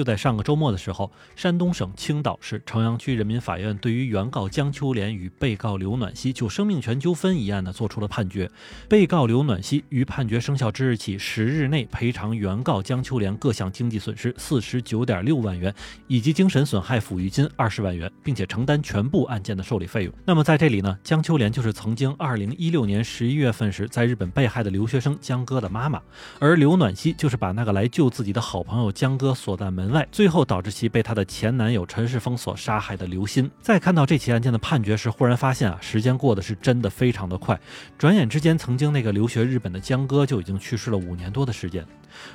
就在上个周末的时候，山东省青岛市城阳区人民法院对于原告江秋莲与被告刘暖曦就生命权纠纷一案呢作出了判决。被告刘暖曦于判决生效之日起十日内赔偿原告江秋莲各项经济损失四十九点六万元，以及精神损害抚育金二十万元，并且承担全部案件的受理费用。那么在这里呢，江秋莲就是曾经二零一六年十一月份时在日本被害的留学生江哥的妈妈，而刘暖曦就是把那个来救自己的好朋友江哥锁在门外，最后导致其被她的前男友陈世峰所杀害的刘鑫。在看到这起案件的判决时，忽然发现啊，时间过得是真的非常的快，转眼之间，曾经那个留学日本的江歌就已经去世了五年多的时间。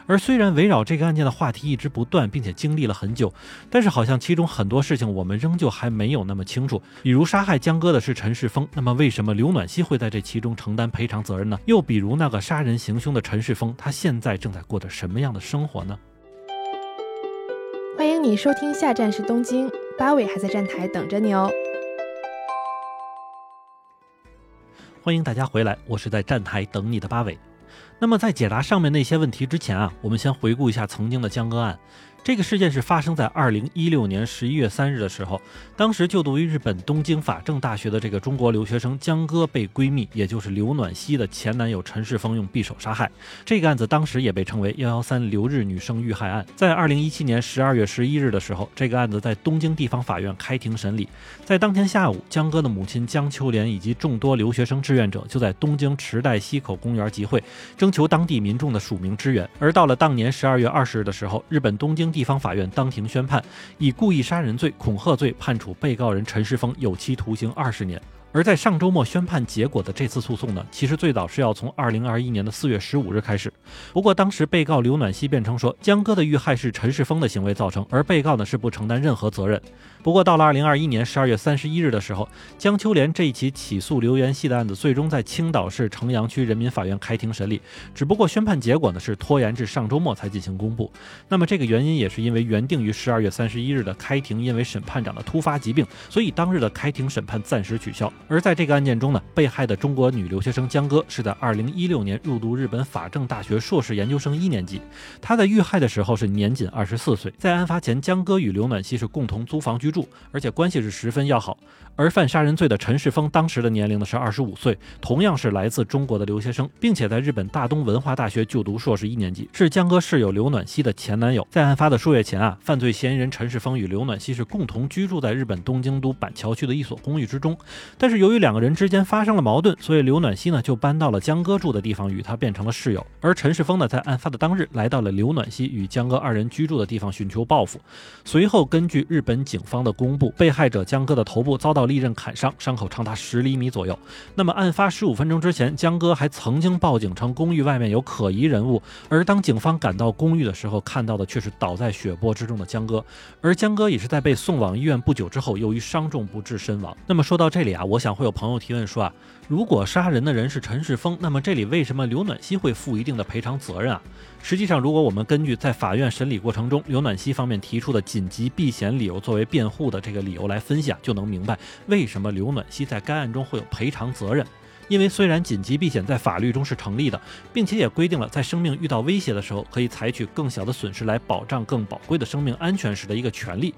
而虽然围绕这个案件的话题一直不断，并且经历了很久，但是好像其中很多事情我们仍旧还没有那么清楚。比如杀害江歌的是陈世峰，那么为什么刘暖曦会在这其中承担赔偿责任呢？又比如那个杀人行凶的陈世峰，他现在正在过着什么样的生活呢？你收听，下站是东京，八尾还在站台等着你哦。欢迎大家回来，我是在站台等你的八尾。那么在解答上面那些问题之前啊，我们先回顾一下曾经的江歌案。这个事件是发生在二零一六年十一月三日的时候，当时就读于日本东京法政大学的这个中国留学生江歌被闺蜜，也就是刘暖曦的前男友陈世峰用匕首杀害。这个案子当时也被称为“幺幺三留日女生遇害案”。在二零一七年十二月十一日的时候，这个案子在东京地方法院开庭审理。在当天下午，江歌的母亲江秋莲以及众多留学生志愿者就在东京池袋西口公园集会，征求当地民众的署名支援。而到了当年十二月二十日的时候，日本东京。地方法院当庭宣判，以故意杀人罪、恐吓罪判处被告人陈世峰有期徒刑二十年。而在上周末宣判结果的这次诉讼呢，其实最早是要从二零二一年的四月十五日开始。不过当时被告刘暖曦辩称说，江歌的遇害是陈世峰的行为造成，而被告呢是不承担任何责任。不过到了二零二一年十二月三十一日的时候，江秋莲这一起起诉刘元熙的案子，最终在青岛市城阳区人民法院开庭审理。只不过宣判结果呢是拖延至上周末才进行公布。那么这个原因也是因为原定于十二月三十一日的开庭，因为审判长的突发疾病，所以当日的开庭审判暂时取消。而在这个案件中呢，被害的中国女留学生江歌是在二零一六年入读日本法政大学硕士研究生一年级。她在遇害的时候是年仅二十四岁。在案发前，江歌与刘暖曦是共同租房居住，而且关系是十分要好。而犯杀人罪的陈世峰当时的年龄呢是二十五岁，同样是来自中国的留学生，并且在日本大东文化大学就读硕士一年级，是江歌室友刘暖曦的前男友。在案发的数月前啊，犯罪嫌疑人陈世峰与刘暖曦是共同居住在日本东京都板桥区的一所公寓之中，但是由于两个人之间发生了矛盾，所以刘暖曦呢就搬到了江哥住的地方，与他变成了室友。而陈世峰呢，在案发的当日来到了刘暖曦与江哥二人居住的地方，寻求报复。随后，根据日本警方的公布，被害者江哥的头部遭到利刃砍伤，伤口长达十厘米左右。那么，案发十五分钟之前，江哥还曾经报警称公寓外面有可疑人物。而当警方赶到公寓的时候，看到的却是倒在血泊之中的江哥。而江哥也是在被送往医院不久之后，由于伤重不治身亡。那么说到这里啊，我想想会有朋友提问说啊。如果杀人的人是陈世峰，那么这里为什么刘暖曦会负一定的赔偿责任啊？实际上，如果我们根据在法院审理过程中刘暖曦方面提出的紧急避险理由作为辩护的这个理由来分析啊，就能明白为什么刘暖曦在该案中会有赔偿责任。因为虽然紧急避险在法律中是成立的，并且也规定了在生命遇到威胁的时候可以采取更小的损失来保障更宝贵的生命安全时的一个权利。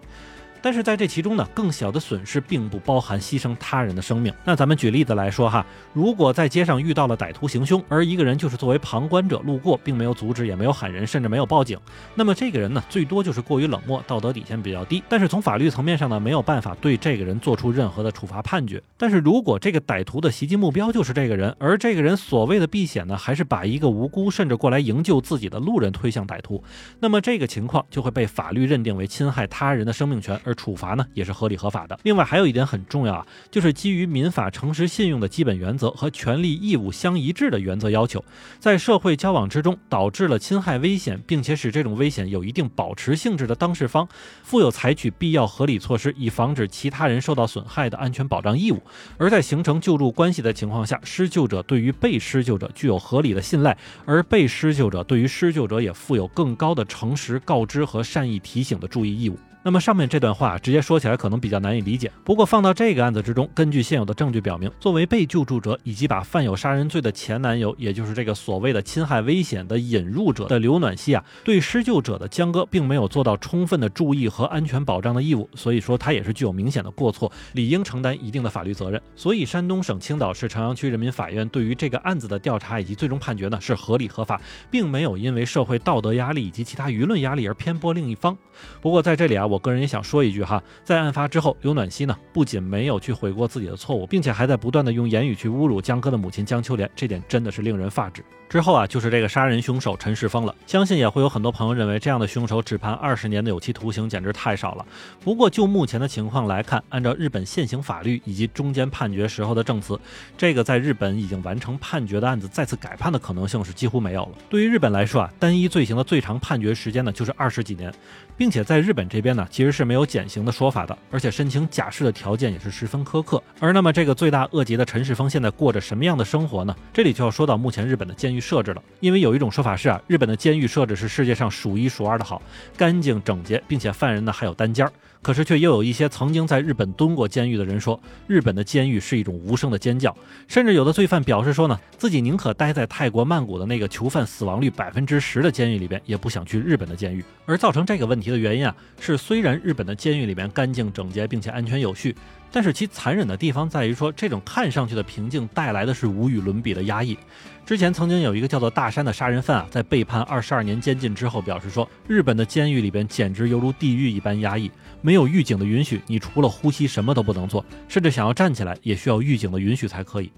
但是在这其中呢，更小的损失并不包含牺牲他人的生命。那咱们举例子来说哈，如果在街上遇到了歹徒行凶，而一个人就是作为旁观者路过，并没有阻止，也没有喊人，甚至没有报警，那么这个人呢，最多就是过于冷漠，道德底线比较低。但是从法律层面上呢，没有办法对这个人做出任何的处罚判决。但是如果这个歹徒的袭击目标就是这个人，而这个人所谓的避险呢，还是把一个无辜甚至过来营救自己的路人推向歹徒，那么这个情况就会被法律认定为侵害他人的生命权。而处罚呢也是合理合法的。另外还有一点很重要啊，就是基于民法诚实信用的基本原则和权利义务相一致的原则要求，在社会交往之中导致了侵害危险，并且使这种危险有一定保持性质的当事方，负有采取必要合理措施以防止其他人受到损害的安全保障义务。而在形成救助关系的情况下，施救者对于被施救者具有合理的信赖，而被施救者对于施救者也负有更高的诚实告知和善意提醒的注意义务。那么上面这段话直接说起来可能比较难以理解，不过放到这个案子之中，根据现有的证据表明，作为被救助者以及把犯有杀人罪的前男友，也就是这个所谓的侵害危险的引入者的刘暖希啊，对施救者的江哥并没有做到充分的注意和安全保障的义务，所以说他也是具有明显的过错，理应承担一定的法律责任。所以山东省青岛市朝阳区人民法院对于这个案子的调查以及最终判决呢是合理合法，并没有因为社会道德压力以及其他舆论压力而偏颇另一方。不过在这里啊，我个人也想说一句哈，在案发之后，刘暖希呢不仅没有去悔过自己的错误，并且还在不断的用言语去侮辱江哥的母亲江秋莲，这点真的是令人发指。之后啊，就是这个杀人凶手陈世峰了。相信也会有很多朋友认为，这样的凶手只判二十年的有期徒刑简直太少了。不过就目前的情况来看，按照日本现行法律以及中间判决时候的证词，这个在日本已经完成判决的案子再次改判的可能性是几乎没有了。对于日本来说啊，单一罪行的最长判决时间呢就是二十几年，并且在日本这边呢其实是没有减刑的说法的，而且申请假释的条件也是十分苛刻。而那么这个罪大恶极的陈世峰现在过着什么样的生活呢？这里就要说到目前日本的监狱。设置了，因为有一种说法是啊，日本的监狱设置是世界上数一数二的好，干净整洁，并且犯人呢还有单间儿。可是却又有一些曾经在日本蹲过监狱的人说，日本的监狱是一种无声的尖叫。甚至有的罪犯表示说呢，自己宁可待在泰国曼谷的那个囚犯死亡率百分之十的监狱里边，也不想去日本的监狱。而造成这个问题的原因啊，是虽然日本的监狱里边干净整洁，并且安全有序。但是其残忍的地方在于说，这种看上去的平静带来的是无与伦比的压抑。之前曾经有一个叫做大山的杀人犯啊，在被判二十二年监禁之后，表示说，日本的监狱里边简直犹如地狱一般压抑，没有狱警的允许，你除了呼吸什么都不能做，甚至想要站起来也需要狱警的允许才可以。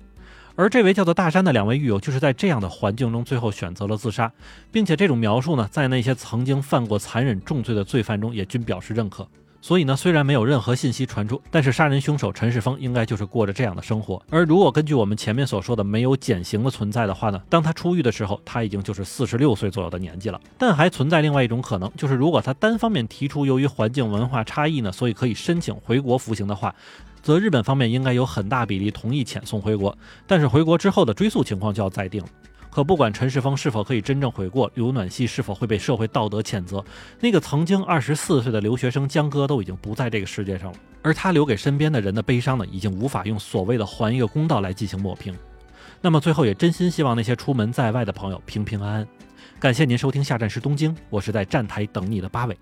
而这位叫做大山的两位狱友，就是在这样的环境中最后选择了自杀，并且这种描述呢，在那些曾经犯过残忍重罪的罪犯中也均表示认可。所以呢，虽然没有任何信息传出，但是杀人凶手陈世峰应该就是过着这样的生活。而如果根据我们前面所说的没有减刑的存在的话呢，当他出狱的时候，他已经就是四十六岁左右的年纪了。但还存在另外一种可能，就是如果他单方面提出由于环境文化差异呢，所以可以申请回国服刑的话，则日本方面应该有很大比例同意遣送回国。但是回国之后的追诉情况就要再定了。可不管陈世峰是否可以真正悔过，刘暖希是否会被社会道德谴责，那个曾经二十四岁的留学生江哥都已经不在这个世界上了，而他留给身边的人的悲伤呢，已经无法用所谓的还一个公道来进行抹平。那么最后也真心希望那些出门在外的朋友平平安安。感谢您收听下站是东京，我是在站台等你的八尾。